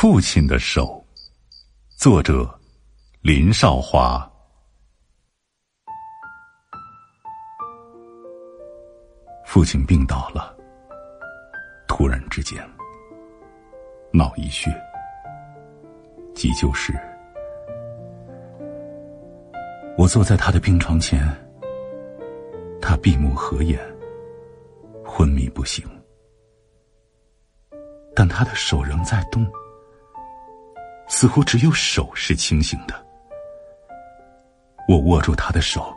父亲的手，作者林少华。父亲病倒了，突然之间，脑溢血，急救室。我坐在他的病床前，他闭目合眼，昏迷不醒，但他的手仍在动。似乎只有手是清醒的。我握住他的手，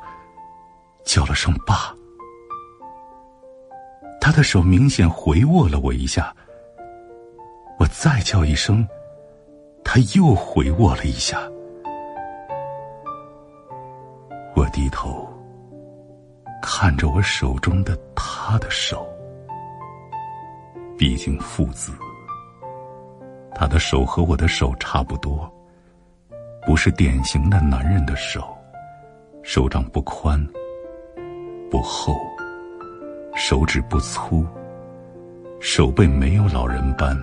叫了声“爸”。他的手明显回握了我一下。我再叫一声，他又回握了一下。我低头看着我手中的他的手，毕竟父子。他的手和我的手差不多，不是典型的男人的手，手掌不宽不厚，手指不粗，手背没有老人斑，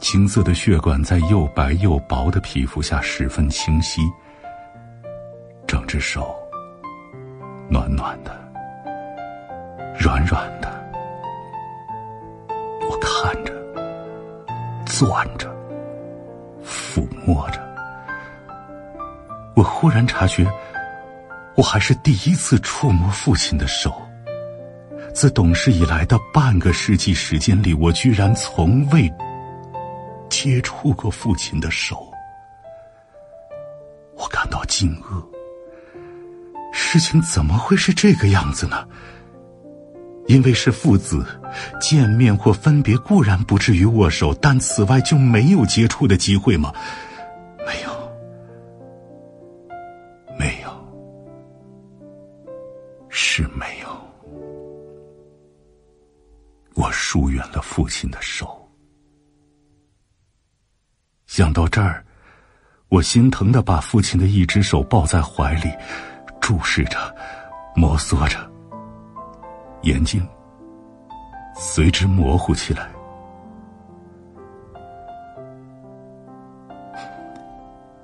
青色的血管在又白又薄的皮肤下十分清晰，整只手暖暖的，软软的，我看着。攥着，抚摸着，我忽然察觉，我还是第一次触摸父亲的手。自懂事以来的半个世纪时间里，我居然从未接触过父亲的手。我感到惊愕，事情怎么会是这个样子呢？因为是父子，见面或分别固然不至于握手，但此外就没有接触的机会吗？没有，没有，是没有。我疏远了父亲的手。想到这儿，我心疼的把父亲的一只手抱在怀里，注视着，摩挲着。眼睛随之模糊起来。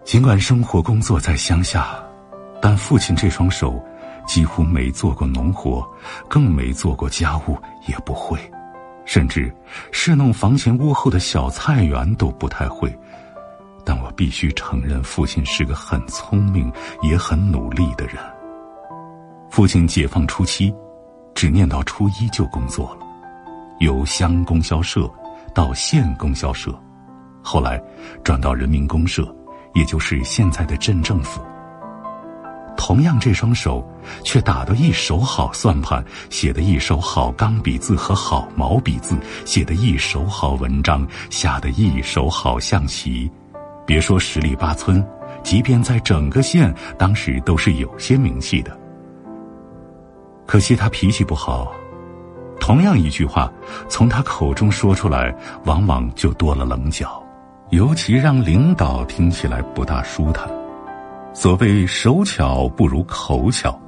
尽管生活工作在乡下，但父亲这双手几乎没做过农活，更没做过家务，也不会，甚至侍弄房前屋后的小菜园都不太会。但我必须承认，父亲是个很聪明也很努力的人。父亲解放初期。只念到初一就工作了，由乡供销社到县供销社，后来转到人民公社，也就是现在的镇政府。同样，这双手却打得一手好算盘，写得一手好钢笔字和好毛笔字，写得一手好文章，下得一手好象棋。别说十里八村，即便在整个县，当时都是有些名气的。可惜他脾气不好，同样一句话，从他口中说出来，往往就多了棱角，尤其让领导听起来不大舒坦。所谓手巧不如口巧，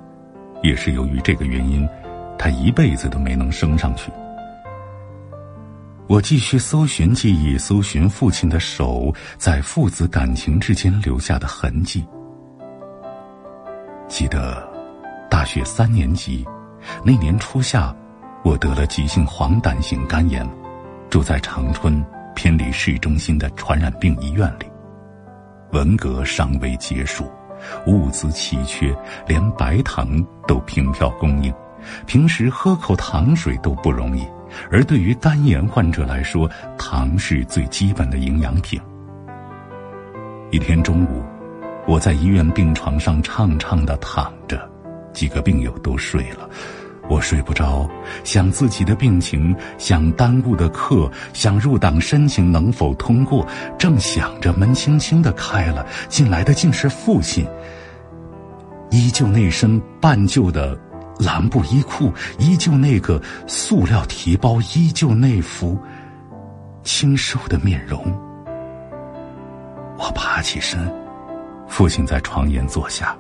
也是由于这个原因，他一辈子都没能升上去。我继续搜寻记忆，搜寻父亲的手在父子感情之间留下的痕迹，记得。大学三年级，那年初夏，我得了急性黄疸性肝炎，住在长春偏离市中心的传染病医院里。文革尚未结束，物资奇缺，连白糖都凭票供应，平时喝口糖水都不容易。而对于肝炎患者来说，糖是最基本的营养品。一天中午，我在医院病床上怅怅的躺着。几个病友都睡了，我睡不着，想自己的病情，想耽误的课，想入党申请能否通过。正想着，门轻轻的开了，进来的竟是父亲。依旧那身半旧的蓝布衣裤，依旧那个塑料提包，依旧那副清瘦的面容。我爬起身，父亲在床沿坐下。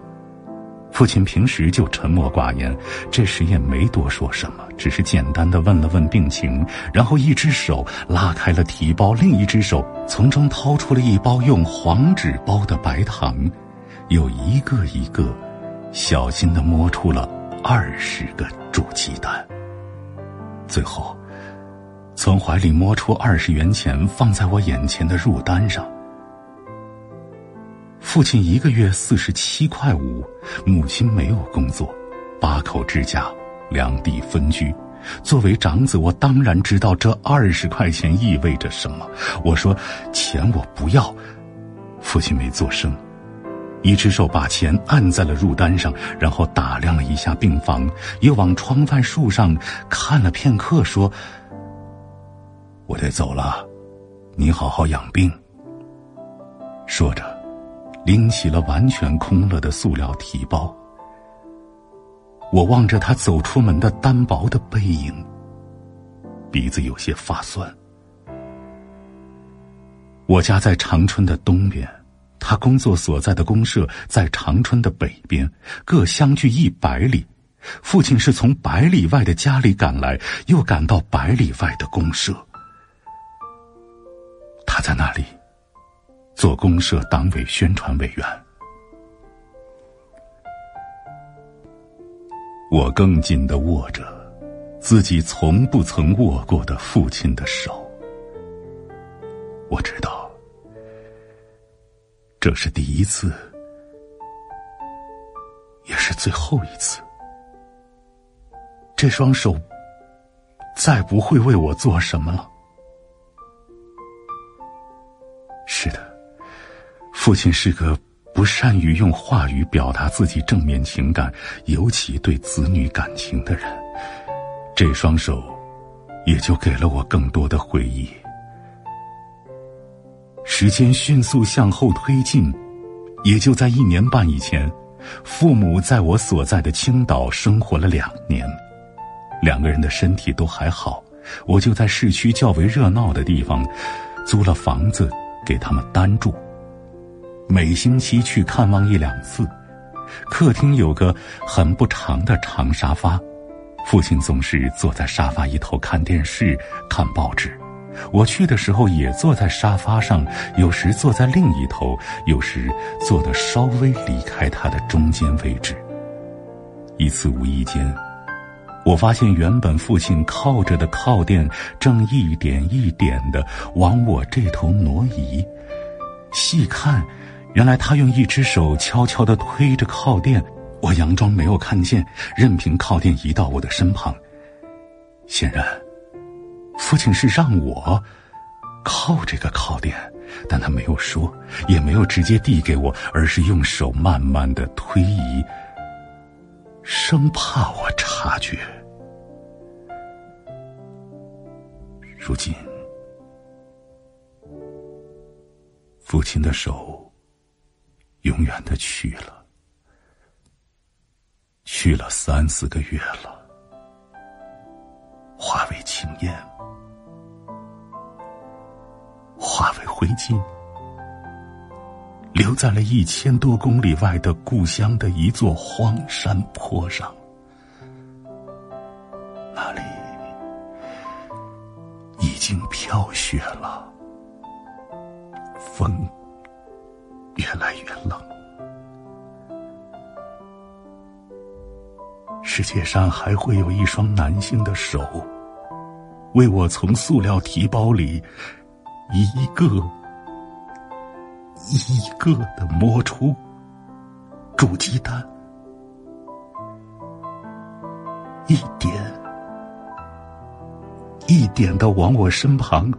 父亲平时就沉默寡言，这时也没多说什么，只是简单的问了问病情，然后一只手拉开了提包，另一只手从中掏出了一包用黄纸包的白糖，又一个一个小心的摸出了二十个煮鸡蛋，最后从怀里摸出二十元钱放在我眼前的入单上。父亲一个月四十七块五，母亲没有工作，八口之家，两地分居。作为长子，我当然知道这二十块钱意味着什么。我说：“钱我不要。”父亲没做声，一只手把钱按在了入单上，然后打量了一下病房，又往窗外树上看了片刻，说：“我得走了，你好好养病。”说着。拎起了完全空了的塑料提包，我望着他走出门的单薄的背影，鼻子有些发酸。我家在长春的东边，他工作所在的公社在长春的北边，各相距一百里。父亲是从百里外的家里赶来，又赶到百里外的公社。他在那里。做公社党委宣传委员，我更紧的握着自己从不曾握过的父亲的手。我知道，这是第一次，也是最后一次。这双手再不会为我做什么了。父亲是个不善于用话语表达自己正面情感，尤其对子女感情的人。这双手，也就给了我更多的回忆。时间迅速向后推进，也就在一年半以前，父母在我所在的青岛生活了两年，两个人的身体都还好，我就在市区较为热闹的地方租了房子给他们单住。每星期去看望一两次，客厅有个很不长的长沙发，父亲总是坐在沙发一头看电视、看报纸。我去的时候也坐在沙发上，有时坐在另一头，有时坐的稍微离开他的中间位置。一次无意间，我发现原本父亲靠着的靠垫正一点一点的往我这头挪移，细看。原来他用一只手悄悄的推着靠垫，我佯装没有看见，任凭靠垫移到我的身旁。显然，父亲是让我靠这个靠垫，但他没有说，也没有直接递给我，而是用手慢慢的推移，生怕我察觉。如今，父亲的手。永远的去了，去了三四个月了，化为青烟，化为灰烬，留在了一千多公里外的故乡的一座荒山坡上，那里已经飘雪了，风。越来越冷。世界上还会有一双男性的手，为我从塑料提包里一个一个的摸出煮鸡蛋，一点一点的往我身旁